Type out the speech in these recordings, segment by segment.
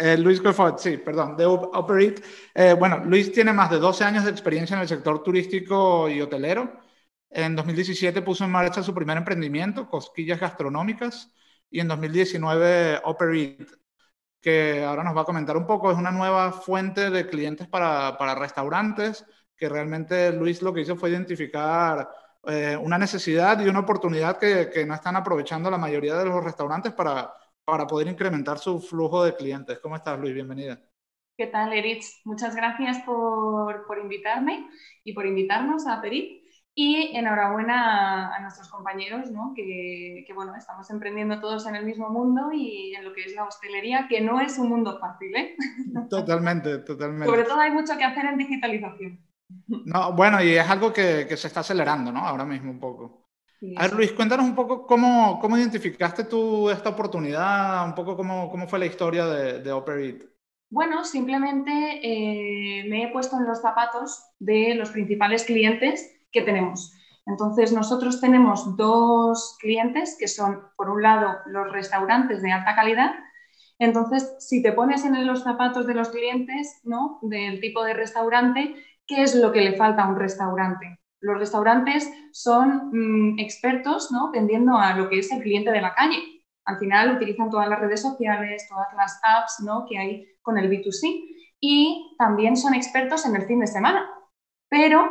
Eh, Luis Coifot, sí, perdón, de Operate. Eh, bueno, Luis tiene más de 12 años de experiencia en el sector turístico y hotelero. En 2017 puso en marcha su primer emprendimiento, Cosquillas Gastronómicas, y en 2019 Operate, que ahora nos va a comentar un poco, es una nueva fuente de clientes para, para restaurantes, que realmente Luis lo que hizo fue identificar eh, una necesidad y una oportunidad que, que, no están aprovechando la mayoría de los restaurantes para, para poder incrementar su flujo de clientes. ¿Cómo estás, Luis? Bienvenida. ¿Qué tal, Erich? Muchas gracias por, por invitarme y por invitarnos a Perit. Y enhorabuena a, nuestros compañeros, ¿no? que, que, bueno, estamos emprendiendo todos en el mismo mundo y en lo que es la hostelería, que no es un mundo fácil. ¿eh? Totalmente, totalmente. Sobre todo hay mucho que hacer en digitalización. No, bueno, y es algo que, que se está acelerando, ¿no? Ahora mismo un poco. Sí, a ver, Luis, cuéntanos un poco cómo, cómo, identificaste tú esta oportunidad, un poco cómo, cómo fue la historia de, de Operate. Bueno, simplemente eh, me he puesto en los zapatos de los principales clientes que tenemos. Entonces, nosotros tenemos dos clientes que son, por un lado, los restaurantes de alta calidad. Entonces, si te pones en los zapatos de los clientes, ¿no? Del tipo de restaurante, ¿qué es lo que le falta a un restaurante? Los restaurantes son mmm, expertos, ¿no? Tendiendo a lo que es el cliente de la calle. Al final utilizan todas las redes sociales, todas las apps, ¿no? Que hay con el B2C. Y también son expertos en el fin de semana. Pero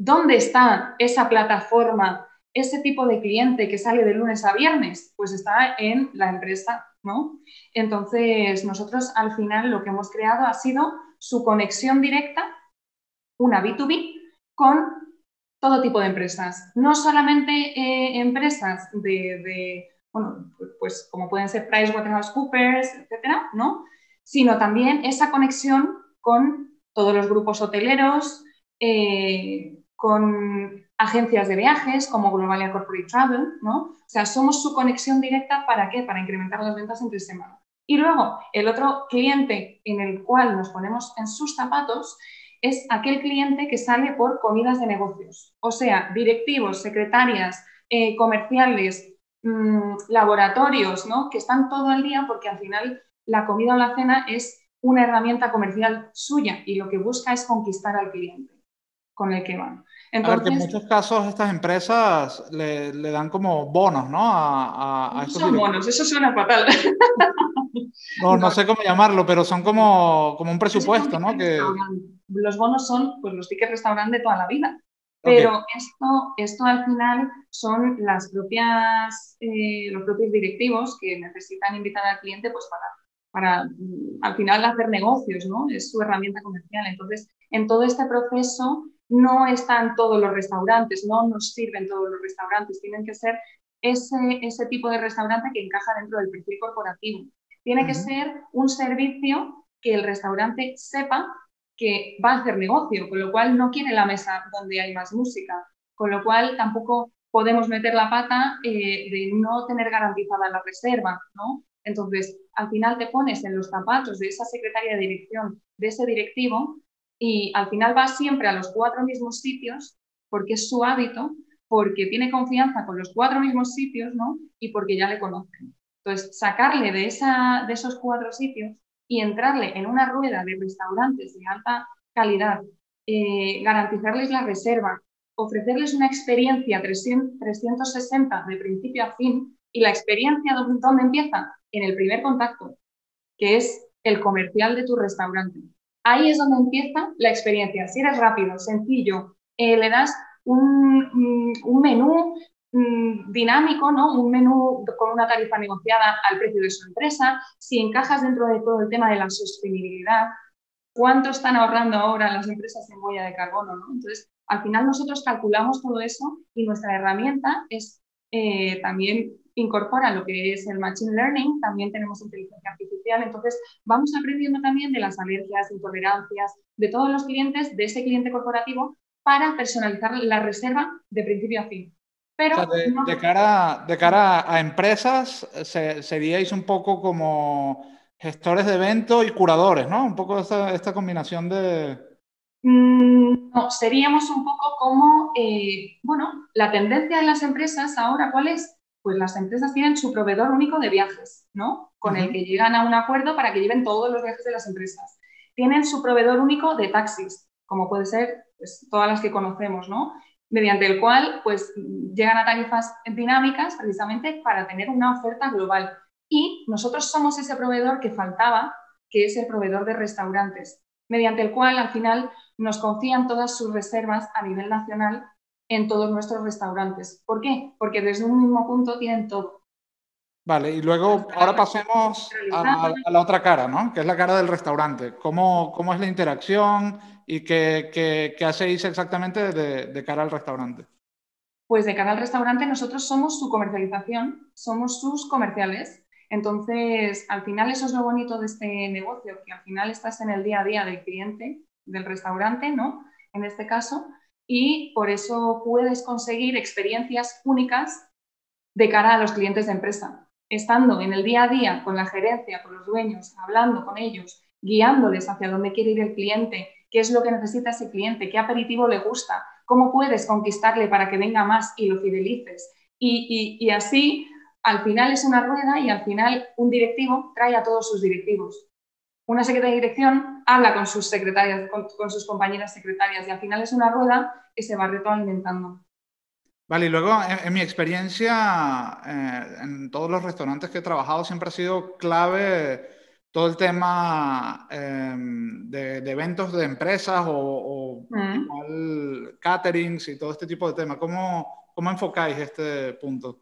¿Dónde está esa plataforma, ese tipo de cliente que sale de lunes a viernes? Pues está en la empresa, ¿no? Entonces, nosotros al final lo que hemos creado ha sido su conexión directa, una B2B, con todo tipo de empresas. No solamente eh, empresas de, bueno, pues como pueden ser PricewaterhouseCoopers, etcétera, ¿no? Sino también esa conexión con todos los grupos hoteleros, eh, con agencias de viajes como Globalia Corporate Travel, ¿no? O sea, somos su conexión directa para qué? Para incrementar las ventas entre semana. Y luego, el otro cliente en el cual nos ponemos en sus zapatos es aquel cliente que sale por comidas de negocios, o sea, directivos, secretarias, eh, comerciales, mmm, laboratorios, ¿no? Que están todo el día porque al final la comida o la cena es una herramienta comercial suya y lo que busca es conquistar al cliente con el que van. Entonces, a ver, que en muchos casos estas empresas le, le dan como bonos, ¿no? A, a, a son bonos, eso suena fatal. No, no sé cómo llamarlo, pero son como, como un presupuesto, ¿no? Que... Los bonos son pues, los tickets restaurante de toda la vida. Pero okay. esto, esto al final son las propias, eh, los propios directivos que necesitan invitar al cliente pues, para, para mm, al final hacer negocios, ¿no? Es su herramienta comercial. Entonces, en todo este proceso no están todos los restaurantes, no nos sirven todos los restaurantes, tienen que ser ese, ese tipo de restaurante que encaja dentro del perfil corporativo. Tiene uh -huh. que ser un servicio que el restaurante sepa que va a hacer negocio, con lo cual no quiere la mesa donde hay más música, con lo cual tampoco podemos meter la pata eh, de no tener garantizada la reserva, ¿no? Entonces, al final te pones en los zapatos de esa secretaria de dirección, de ese directivo, y al final va siempre a los cuatro mismos sitios porque es su hábito, porque tiene confianza con los cuatro mismos sitios, ¿no? Y porque ya le conocen. Entonces, sacarle de, esa, de esos cuatro sitios y entrarle en una rueda de restaurantes de alta calidad, eh, garantizarles la reserva, ofrecerles una experiencia 300, 360 de principio a fin y la experiencia ¿dónde empieza? En el primer contacto, que es el comercial de tu restaurante. Ahí es donde empieza la experiencia. Si eres rápido, sencillo, eh, le das un, un menú mmm, dinámico, ¿no? un menú con una tarifa negociada al precio de su empresa, si encajas dentro de todo el tema de la sostenibilidad, cuánto están ahorrando ahora las empresas en huella de carbono. ¿no? Entonces, al final nosotros calculamos todo eso y nuestra herramienta es eh, también incorpora lo que es el Machine Learning, también tenemos inteligencia artificial, entonces vamos aprendiendo también de las alergias, intolerancias, de todos los clientes, de ese cliente corporativo, para personalizar la reserva de principio a fin. Pero o sea, de, no... de, cara, de cara a empresas, se, seríais un poco como gestores de evento y curadores, ¿no? Un poco esta, esta combinación de... Mm, no, seríamos un poco como, eh, bueno, la tendencia en las empresas ahora, ¿cuál es? pues las empresas tienen su proveedor único de viajes, ¿no? Con el que llegan a un acuerdo para que lleven todos los viajes de las empresas. Tienen su proveedor único de taxis, como puede ser pues, todas las que conocemos, ¿no? Mediante el cual pues, llegan a tarifas dinámicas precisamente para tener una oferta global. Y nosotros somos ese proveedor que faltaba, que es el proveedor de restaurantes, mediante el cual al final nos confían todas sus reservas a nivel nacional en todos nuestros restaurantes. ¿Por qué? Porque desde un mismo punto tienen todo. Vale, y luego ahora pasemos a, la otra cara, ¿no? Que es la cara del restaurante. ¿Cómo, cómo es la interacción y qué, qué, hacéis exactamente de, de, cara al restaurante? Pues de cara al restaurante nosotros somos su comercialización, somos sus comerciales. Entonces, al final eso es lo bonito de este negocio, que al final estás en el día a día del cliente, del restaurante, ¿no? En este caso, y por eso puedes conseguir experiencias únicas de cara a los clientes de empresa. Estando en el día a día con la gerencia, con los dueños, hablando con ellos, guiándoles hacia dónde quiere ir el cliente, qué es lo que necesita ese cliente, qué aperitivo le gusta, cómo puedes conquistarle para que venga más y lo fidelices. Y, así, al final es una rueda y al final un directivo trae a todos sus directivos una secretaria de dirección habla con sus secretarias, con, sus compañeras secretarias y al final es una rueda que se va retroalimentando. Vale, y luego en, mi experiencia eh, en todos los restaurantes que he trabajado siempre ha sido clave todo el tema em, de, eventos de empresas o, mm. caterings y todo este tipo de temas. ¿Cómo, ¿Cómo enfocáis este punto?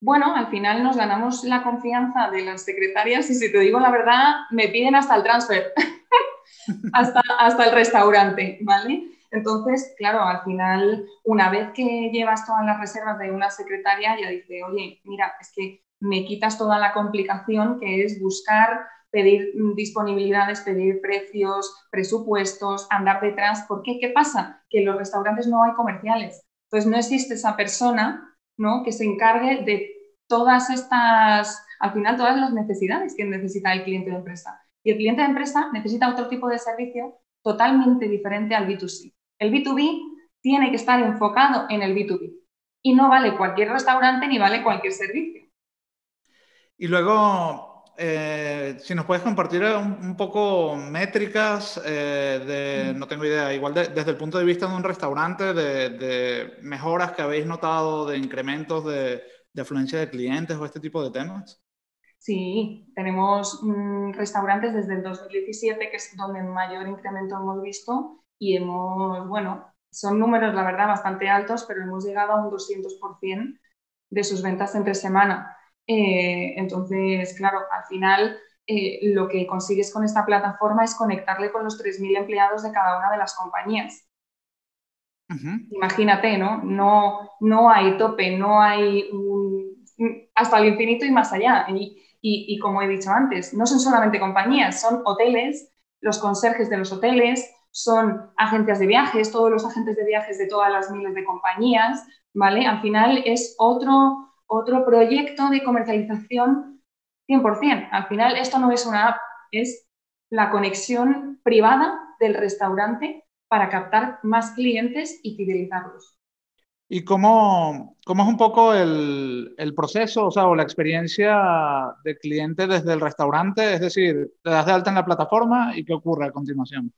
Bueno, al final nos ganamos la confianza de las secretarias y si te digo la verdad, me piden hasta el transfer, hasta, hasta el restaurante, ¿vale? Entonces, claro, al final, una vez que llevas todas las reservas de una secretaria, ya dice, oye, mira, es que me quitas toda la complicación que es buscar, pedir disponibilidades, pedir precios, presupuestos, andar detrás. ¿Por qué? ¿Qué pasa? Que en los restaurantes no hay comerciales. Entonces, no existe esa persona que se encargue de todas estas, al final, todas las necesidades que necesita el cliente de empresa. Y el cliente de empresa necesita otro tipo de servicio totalmente diferente al B2C. El B2B tiene que estar enfocado en el B2B y no vale cualquier restaurante ni vale cualquier servicio. Y luego, eh, si nos puedes compartir un, poco métricas eh, de, no tengo idea, igual desde el punto de vista de un restaurante, de, mejoras que habéis notado, de incrementos de, afluencia de clientes o este tipo de temas. Sí, tenemos mm, restaurantes desde el 2017, que es donde mayor incremento hemos visto, y hemos, bueno, son números, la verdad, bastante altos, pero hemos llegado a un 200% de sus ventas entre semana. Eh, entonces, claro, al final eh, lo que consigues con esta plataforma es conectarle con los 3.000 empleados de cada una de las compañías. Imagínate, ¿no? ¿no? No hay tope, no hay hasta el infinito y más allá. Y, y, como he dicho antes, no son solamente compañías, son hoteles, los conserjes de los hoteles, son agencias de viajes, todos los agentes de viajes de todas las miles de compañías, ¿vale? Al final es otro, otro proyecto de comercialización 100%. Al final esto no es una app, es la conexión privada del restaurante para captar más clientes y fidelizarlos. ¿Y cómo, cómo es un poco el, el, proceso o, sea, o la experiencia de cliente desde el restaurante? Es decir, te das de alta en la plataforma y qué ocurre a continuación.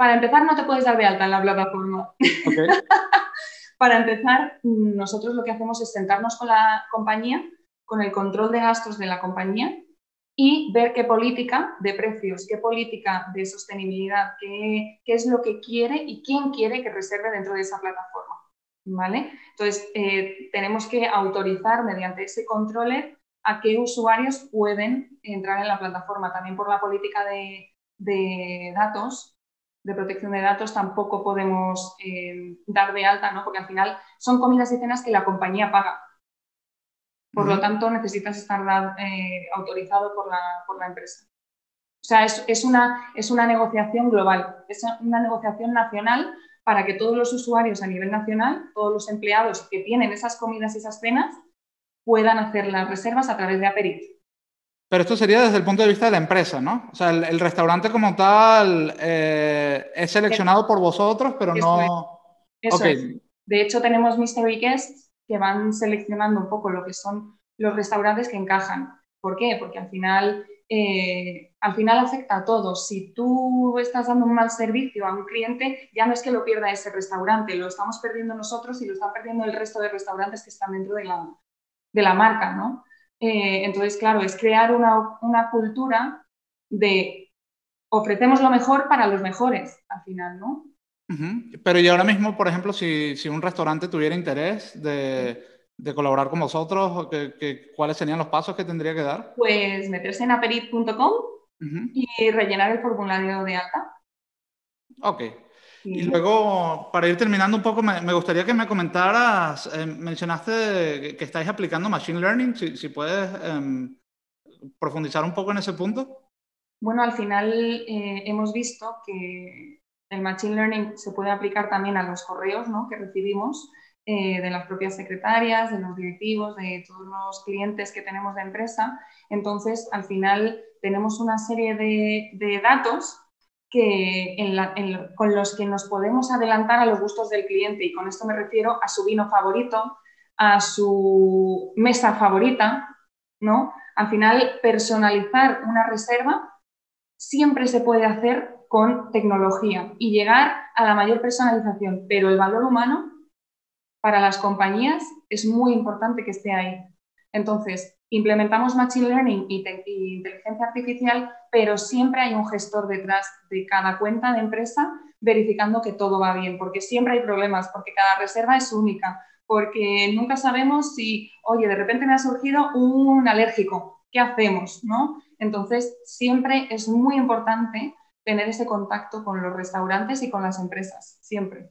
Para empezar, no te puedes dar de alta en la plataforma. Okay. Para empezar, nosotros lo que hacemos es sentarnos con la compañía, con el control de gastos de la compañía y ver qué política de precios, qué política de sostenibilidad, qué, es lo que quiere y quién quiere que reserve dentro de esa plataforma. ¿vale? Entonces, eh, tenemos que autorizar mediante ese controller a qué usuarios pueden entrar en la plataforma. También por la política de, de datos, de protección de datos tampoco podemos eh, dar de alta, ¿no? porque al final son comidas y cenas que la compañía paga. Por lo tanto, necesitas estar eh, autorizado por la, por la, empresa. O sea, es, es, una, es una negociación global, es una negociación nacional para que todos los usuarios a nivel nacional, todos los empleados que tienen esas comidas y esas cenas, puedan hacer las reservas a través de Aperit. Pero esto sería desde el punto de vista de la empresa, ¿no? O sea, el, restaurante como tal eh, es seleccionado por vosotros, pero no... Eso es. De hecho, tenemos Mystery Guests que van seleccionando un poco lo que son los restaurantes que encajan. ¿Por qué? Porque al final, eh, al final afecta a todos. Si tú estás dando un mal servicio a un cliente, ya no es que lo pierda ese restaurante, lo estamos perdiendo nosotros y lo están perdiendo el resto de restaurantes que están dentro de la, de la marca, ¿no? Eh, entonces, claro, es crear una, una cultura de ofrecemos lo mejor para los mejores, al final, ¿no? Pero y ahora mismo, por ejemplo, si, si un restaurante tuviera interés de, de colaborar con vosotros, ¿qué, cuáles serían los pasos que tendría que dar? Pues meterse en aperit.com y rellenar el formulario de alta. Ok. Y luego, para ir terminando un poco, me, gustaría que me comentaras, eh, mencionaste que estáis aplicando Machine Learning, si, si puedes em, profundizar un poco en ese punto. Bueno, al final eh, hemos visto que el Machine Learning se puede aplicar también a los correos ¿no? que recibimos eh, de las propias secretarias, de los directivos, de todos los clientes que tenemos de empresa. Entonces, al final tenemos una serie de, datos que con los que nos podemos adelantar a los gustos del cliente y con esto me refiero a su vino favorito, a su mesa favorita, ¿no? Al final, personalizar una reserva siempre se puede hacer con tecnología y llegar a la mayor personalización, pero el valor humano para las compañías es muy importante que esté ahí. Entonces, implementamos Machine Learning y, inteligencia artificial, pero siempre hay un gestor detrás de cada cuenta de empresa verificando que todo va bien, porque siempre hay problemas, porque cada reserva es única, porque nunca sabemos si, oye, de repente me ha surgido un alérgico, ¿qué hacemos? ¿no? Entonces, siempre es muy importante tener ese contacto con los restaurantes y con las empresas, siempre.